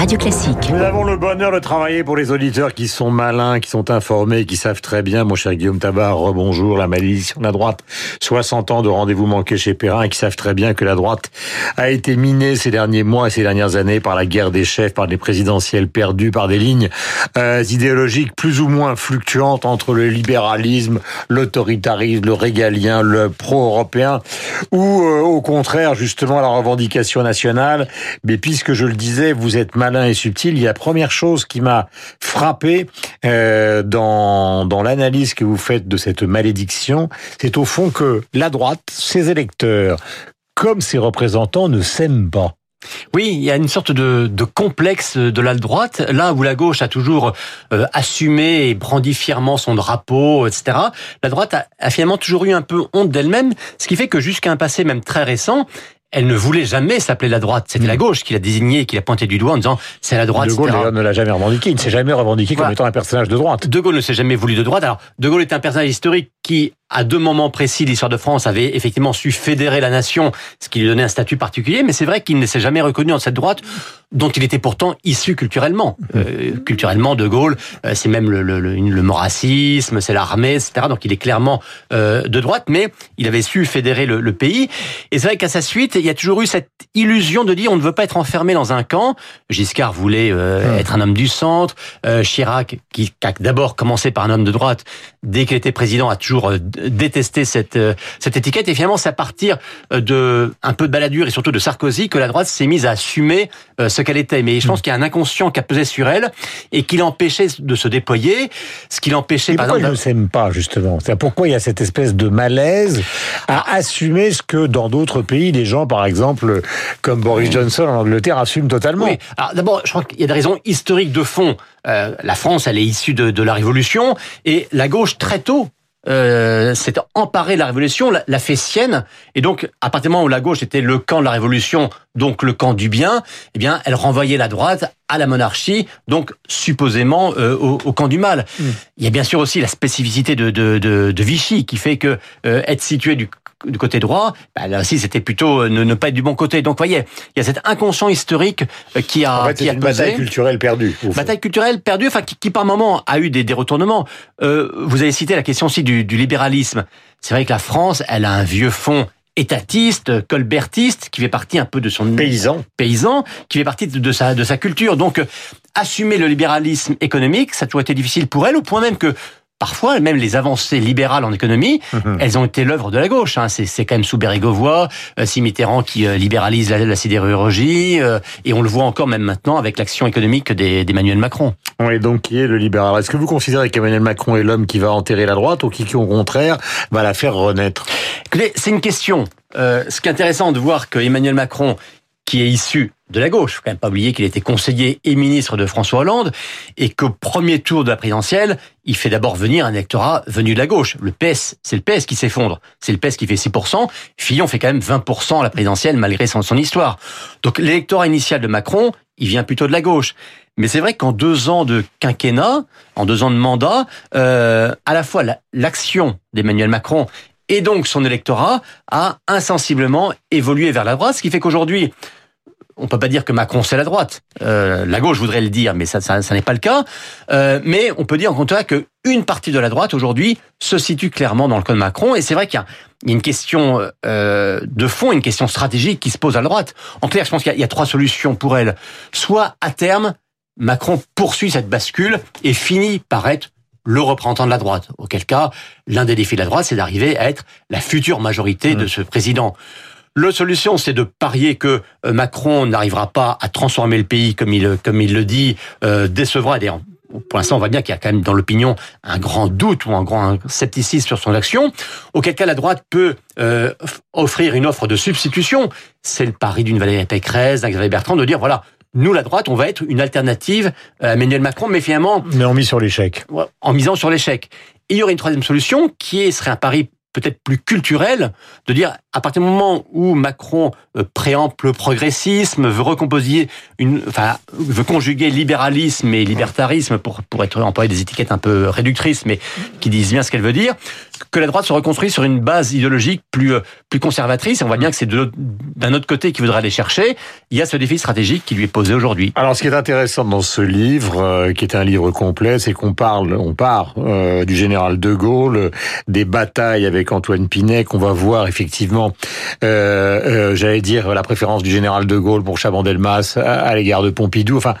Radio Classique. Nous avons le bonheur de travailler pour les auditeurs qui sont malins, qui sont informés, qui savent très bien, mon cher Guillaume Tabar, rebonjour, la malédiction de la droite, 60 ans de rendez-vous manqués chez Perrin, qui savent très bien que la droite a été minée ces derniers mois et ces dernières années par la guerre des chefs, par des présidentielles perdues, par des lignes euh, idéologiques plus ou moins fluctuantes entre le libéralisme, l'autoritarisme, le régalien, le pro-européen, ou euh, au contraire, justement, la revendication nationale. Mais puisque je le disais, vous êtes malin et subtil. Il y a la première chose qui m'a frappé euh, dans, dans l'analyse que vous faites de cette malédiction, c'est au fond que la droite, ses électeurs, comme ses représentants, ne s'aiment pas. Oui, il y a une sorte de, de complexe de la droite, là où la gauche a toujours euh, assumé et brandi fièrement son drapeau, etc. La droite a, a finalement toujours eu un peu honte d'elle-même, ce qui fait que jusqu'à un passé même très récent, elle ne voulait jamais s'appeler la droite. C'était la gauche qui l'a désigné, qui l'a pointé du doigt en disant c'est la droite. De Gaulle etc. ne l'a jamais revendiqué. Il ne s'est jamais revendiqué Voilà. comme étant un personnage de droite. De Gaulle ne s'est jamais voulu de droite. Alors, De Gaulle est un personnage historique qui, à deux moments précis de l'histoire de France, avait effectivement su fédérer la nation, ce qui lui donnait un statut particulier. Mais c'est vrai qu'il ne s'est jamais reconnu dans cette droite dont il était pourtant issu culturellement. Euh, culturellement, De Gaulle, euh, c'est même le, le, le, le c'est l'armée, etc. Donc il est clairement euh, de droite, mais il avait su fédérer le, le pays. Et c'est vrai qu'à sa suite, il y a toujours eu cette illusion de dire on ne veut pas être enfermé dans un camp. Giscard voulait euh, être un homme du centre. Euh, Chirac, qui, qui a d'abord commencé par un homme de droite, dès qu'il était président, a toujours euh, détesté cette euh, cette étiquette. Et finalement, c'est à partir euh, de un peu de baladure et surtout de Sarkozy que la droite s'est mise à assumer ce qu'elle était. Mais je pense qu'il y a un inconscient qui a pesé sur elle et qui l'empêchait de se déployer, ce qui l'empêchait pourquoi ils exemple. ne s'aiment pas, justement? C'est pourquoi il y a cette espèce de malaise à assumer ce que dans d'autres pays, les gens, par exemple, comme Boris Johnson en Angleterre, assument totalement? Oui. Alors d'abord, je crois qu'il y a des raisons historiques de fond. Euh, la France, elle est issue de, de la Révolution et la gauche très tôt. Euh, s'est emparée de la révolution, l'a, l'a fait sienne, et donc à partir du moment où la gauche était le camp de la révolution, donc le camp du bien, eh bien elle renvoyait la droite à la monarchie, donc supposément euh, au, au camp du mal. Il y a bien sûr aussi la spécificité de, de, de, de Vichy qui fait que euh, être situé du du côté droit, bah, là aussi c'était plutôt euh, ne, ne pas être du bon côté. Donc voyez, il y a cet inconscient historique euh, qui a En fait, qui a une pesé. bataille culturelle perdue. Bataille culturelle perdue, enfin qui, qui par moment a eu des, des retournements. Euh, vous avez cité la question aussi du, du libéralisme. C'est vrai que la France, elle a un vieux fond étatiste, colbertiste, qui fait partie un peu de son Paysan. paysan, qui fait partie de, sa de sa culture. Donc assumer le libéralisme économique, ça a toujours été difficile pour elle, au point même que Parfois, même les avancées libérales en économie, Mhm. elles ont été l'œuvre de la gauche. Hein. C'est, c'est quand même sous Bérégovoy, euh, Mitterrand qui euh, libéralise la, la sidérurgie, euh, et on le voit encore même maintenant avec l'action économique d'Emmanuel Macron. Oui, donc qui est le libéral? Est-ce que vous considérez qu'Emmanuel Macron est l'homme qui va enterrer la droite ou qui, qui, au contraire, va la faire renaître? Écoutez, c'est une question. Euh, ce qui est intéressant de voir que Emmanuel Macron, qui est issu de la gauche, faut quand même pas oublier qu'il était conseiller et ministre de François Hollande, et qu'au premier tour de la présidentielle, il fait d'abord venir un électorat venu de la gauche. Le PS, c'est le PS qui s'effondre. C'est le PS qui fait 6%. Fillon fait quand même 20% à la présidentielle malgré son, histoire. Donc l'électorat initial de Macron, il vient plutôt de la gauche. Mais c'est vrai qu'en deux ans de quinquennat, en deux ans de mandat, euh, à la fois la- l'action d'Emmanuel Macron et donc son électorat a insensiblement évolué vers la droite, ce qui fait qu'aujourd'hui, on peut pas dire que Macron c'est la droite. Euh, la gauche voudrait le dire, mais ça, ça, ça n'est pas le cas. Euh, mais on peut dire en contraire que une partie de la droite aujourd'hui se situe clairement dans le camp de Macron. Et c'est vrai qu'il y a, il y a une question euh, de fond, une question stratégique qui se pose à la droite. En clair, je pense qu'il y a, il y a trois solutions pour elle. Soit à terme, Macron poursuit cette bascule et finit par être le représentant de la droite. Auquel cas, l'un des défis de la droite, c'est d'arriver à être la future majorité de ce président. L'autre solution, c'est de parier que euh, Macron n'arrivera pas à transformer le pays comme il, comme il le dit, euh, décevra. D'ailleurs, pour l'instant, on voit bien qu'il y a quand même dans l'opinion un grand doute ou un grand scepticisme sur son action. Auquel cas, la droite peut euh, offrir une offre de substitution. C'est le pari d'une Valérie Pécresse, d'un Xavier Bertrand, de dire voilà, nous, la droite, on va être une alternative à Emmanuel Macron, mais finalement, Mais on mise sur l'échec. en misant sur l'échec. Et il y aurait une troisième solution qui serait un pari peut-être plus culturelle de dire à partir du moment où Macron euh, préempte le progressisme, veut recomposer une, enfin, veut conjuguer libéralisme et libertarisme pour pour être employé des étiquettes un peu réductrices, mais qui disent bien ce qu'elle veut dire, que la droite se reconstruit sur une base idéologique plus euh, plus conservatrice. On voit bien que c'est d'un autre côté qu'il voudra aller chercher. Il y a ce défi stratégique qui lui est posé aujourd'hui. Alors, ce qui est intéressant dans ce livre, euh, qui est un livre complet, c'est qu'on parle, on part du général de Gaulle, des batailles avec Antoine Pinet, qu'on va voir effectivement euh, euh, j'allais dire la préférence du général de Gaulle pour Chaban-Delmas à, l'égard de Pompidou. Enfin,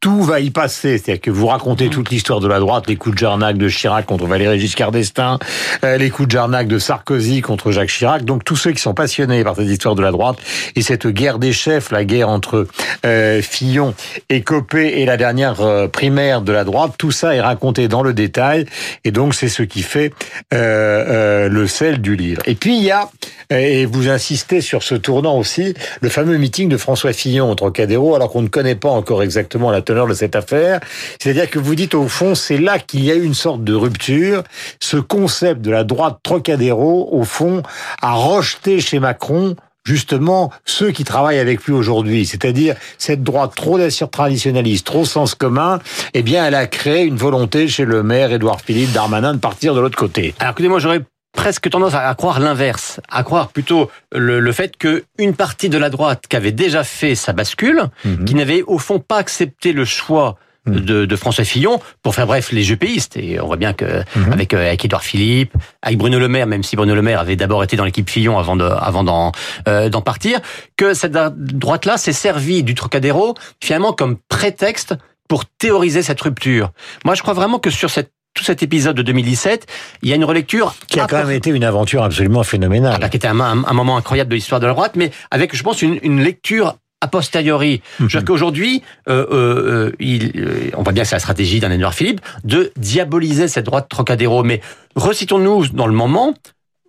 tout va y passer. C'est-à-dire que vous racontez mm. toute l'histoire de la droite, les coups de Jarnac de Chirac contre Valéry Giscard d'Estaing, euh, les coups de Jarnac de Sarkozy contre Jacques Chirac. Donc tous ceux qui sont passionnés par cette histoire de la droite et cette guerre des chefs, la guerre entre euh, Fillon et Copé et la dernière euh, primaire de la droite, tout ça est raconté dans le détail. Et donc c'est ce qui fait le sel du livre. Et puis il y a, et vous insistez sur ce tournant aussi, le fameux meeting de François Fillon au Trocadéro, alors qu'on ne connaît pas encore exactement la de cette affaire. C'est-à-dire que vous dites au fond, c'est là qu'il y a eu une sorte de rupture. Ce concept de la droite Trocadéro, au fond, a rejeté chez Macron justement ceux qui travaillent avec lui aujourd'hui, c'est-à-dire cette droite trop traditionnaliste, trop sens commun, eh bien elle a créé une volonté chez le maire Édouard Philippe Darmanin de partir de l'autre côté. Alors écoutez, moi j'aurais presque tendance à croire l'inverse, à croire plutôt le, fait que une partie de la droite qui avait déjà fait sa bascule, mhm. qui n'avait au fond pas accepté le choix mhm. de, François Fillon pour faire bref les jupéistes et on voit bien que mhm. avec euh, avec Édouard Philippe avec Bruno Le Maire même si Bruno Le Maire avait d'abord été dans l'équipe Fillon avant de avant d'en euh, d'en partir que cette droite là s'est servie du Trocadéro finalement comme prétexte pour théoriser cette rupture. Moi je crois vraiment que sur cette tout cet épisode de 2017, il y a une relecture qui a quand même été une aventure absolument phénoménale, ah, qui était un, moment incroyable de l'histoire de la droite, mais avec, je pense, une, lecture a posteriori. Mm -hmm. qu'aujourd'hui, euh, euh, il, euh, on voit bien que c'est la stratégie d'un Edouard Philippe de diaboliser cette droite Trocadéro. Mais recitons-nous dans le moment,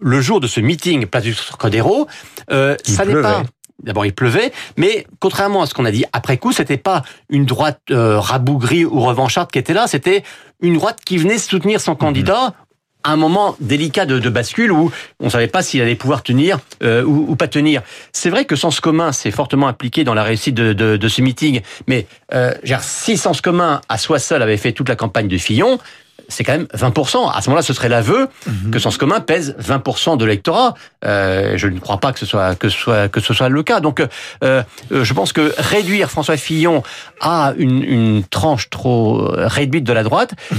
le jour de ce meeting place du Trocadéro, ça n'est pas D'abord, il pleuvait, mais contrairement à ce qu'on a dit après coup, c'était pas une droite euh, rabougrie ou revancharde qui était là, c'était une droite qui venait soutenir son candidat à un moment délicat de, bascule où on savait pas s'il allait pouvoir tenir euh, ou, pas tenir. C'est vrai que Sens commun s'est fortement impliqué dans la réussite de, ce meeting, mais euh, si Sens commun à soi seul avait fait toute la campagne de Fillon, c'est quand même 20%. À ce moment-là, ce serait l'aveu mhm. que Sens commun pèse 20% de l'électorat. Euh, je ne crois pas que ce soit que ce soit que ce soit le cas. Donc, euh, euh je pense que réduire François Fillon à une, une tranche trop réduite de la droite, mhm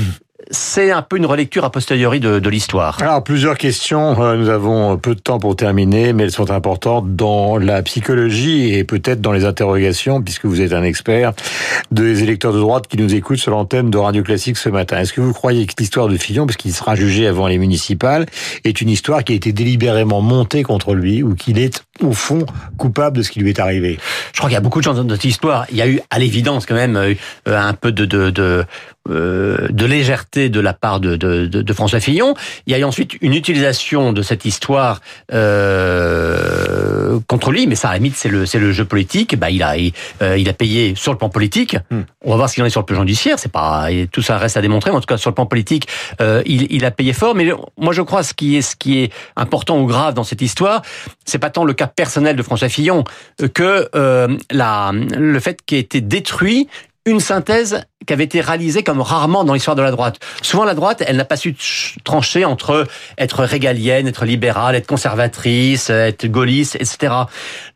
c'est un peu une relecture a posteriori de, de l'histoire. Alors, plusieurs questions. Euh, nous avons peu de temps pour terminer, mais elles sont importantes dans la psychologie et peut-être dans les interrogations, puisque vous êtes un expert des électeurs de droite qui nous écoutent sur l'antenne de Radio Classique ce matin. Est-ce que vous croyez que l'histoire de Fillon, parce qu'il sera jugé avant les municipales, est une histoire qui a été délibérément montée contre lui ou qu'il est, au fond, coupable de ce qui lui est arrivé? Je crois qu'il y a beaucoup de choses dans notre histoire. Il y a eu, à l'évidence, quand même, euh, un peu de, de, de euh, de légèreté de la part de, de, de, François Fillon. Il y a eu ensuite une utilisation de cette histoire euh, contre lui, mais ça à la limite c'est le c'est le jeu politique. Bah il a il, euh, il, a payé sur le plan politique. Hmm. On va voir ce qu'il en est sur le plan judiciaire. C'est pas tout ça reste à démontrer. Mais en tout cas sur le plan politique, euh, il, il a payé fort. Mais moi je crois ce qui est ce qui est important ou grave dans cette histoire, c'est pas tant le cas personnel de François Fillon que la le fait qu'il ait été détruit une synthèse qui avait été réalisée comme rarement dans l'histoire de la droite. Souvent, la droite, elle n'a pas su trancher entre être régalienne, être libérale, être conservatrice, être gaulliste, etc.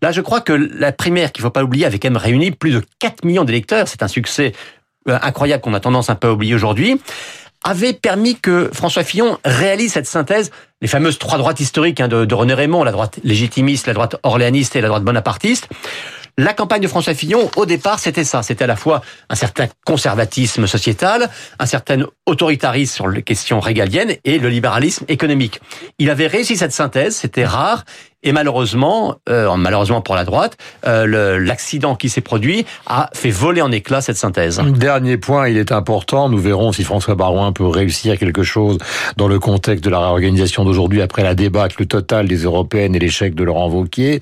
Là, je crois que la primaire, qu'il faut pas oublier, avait quand même réuni plus de 4 millions d'électeurs. C'est un succès euh, incroyable qu'on a tendance un peu à oublier aujourd'hui avait permis que François Fillon réalise cette synthèse, les fameuses trois droites historiques hein, de René Raymond, la droite légitimiste, la droite orléaniste et la droite bonapartiste. La campagne de François Fillon, au départ, c'était ça. C'était à la fois un certain conservatisme sociétal, un certain autoritarisme sur les questions régaliennes et le libéralisme économique. Il avait réussi cette synthèse, c'était rare, Et malheureusement, euh, malheureusement pour la droite, euh, l'accident qui s'est produit a fait voler en éclats cette synthèse. Dernier point, il est important. Nous verrons si François Barouin peut réussir quelque chose dans le contexte de la réorganisation d'aujourd'hui après la débâcle totale des européennes et l'échec de Laurent Wauquiez.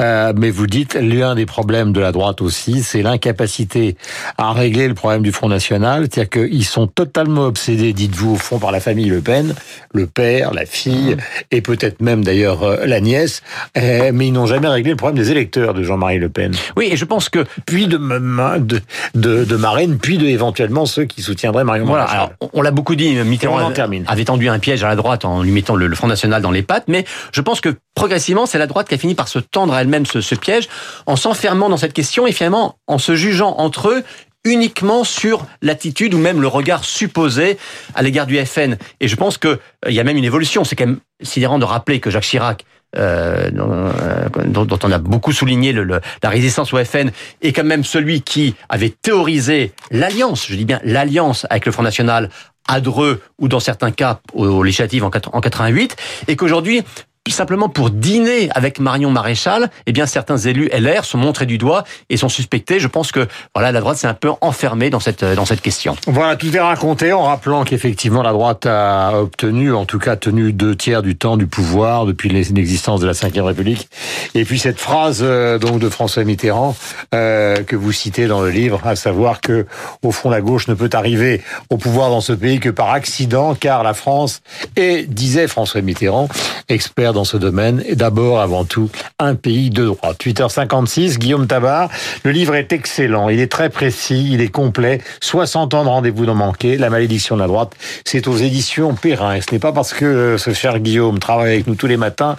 Euh, mais vous dites, l'un des problèmes de la droite aussi, c'est l'incapacité à régler le problème du Front National. C'est-à-dire qu'ils sont totalement obsédés, dites-vous, au fond, par la famille Le Pen, le père, la fille, et peut-être même d'ailleurs euh, la nièce. Euh, mais ils n'ont jamais réglé le problème des électeurs de Jean-Marie Le Pen. Oui, et je pense que... Puis de, de, de, de puis de éventuellement ceux qui soutiendraient Marion Voilà, alors on l'a beaucoup dit, Mitterrand avait tendu un piège à la droite en lui mettant le, Front National dans les pattes, mais je pense que progressivement, c'est la droite qui a fini par se tendre à elle-même ce, ce piège en s'enfermant dans cette question et finalement en se jugeant entre eux uniquement sur l'attitude ou même le regard supposé à l'égard du FN. Et je pense qu'il euh, y a même une évolution. C'est quand même sidérant de rappeler que Jacques Chirac, euh, euh, dont, on a beaucoup souligné la résistance au FN, est quand même celui qui avait théorisé l'alliance, je dis bien l'alliance avec le Front National à Dreux ou dans certains cas aux législatives en 88, et qu'aujourd'hui simplement pour dîner avec Marion Maréchal, eh bien certains élus LR sont montrés du doigt et sont suspectés. Je pense que voilà, la droite s'est un peu enfermée dans cette dans cette question. Voilà, tout est raconté en rappelant qu'effectivement la droite a obtenu, en tout cas tenu deux tiers du temps du pouvoir depuis l'existence de la Ve République. Et puis cette phrase euh, donc de François Mitterrand euh, que vous citez dans le livre, à savoir que au fond la gauche ne peut arriver au pouvoir dans ce pays que par accident, car la France est, disait François Mitterrand, expert dans ce domaine est d'abord, avant tout, un pays de droit. 8h56, Guillaume Tabar. Le livre est excellent. Il est très précis, il est complet. 60 ans de rendez-vous non manqué. La malédiction de la droite. C'est aux éditions Perrin. Et ce n'est pas parce que euh, ce cher Guillaume travaille avec nous tous les matins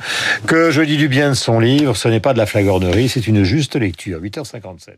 que je dis du bien de son livre. Ce n'est pas de la flagornerie, c'est une juste lecture. 8h57.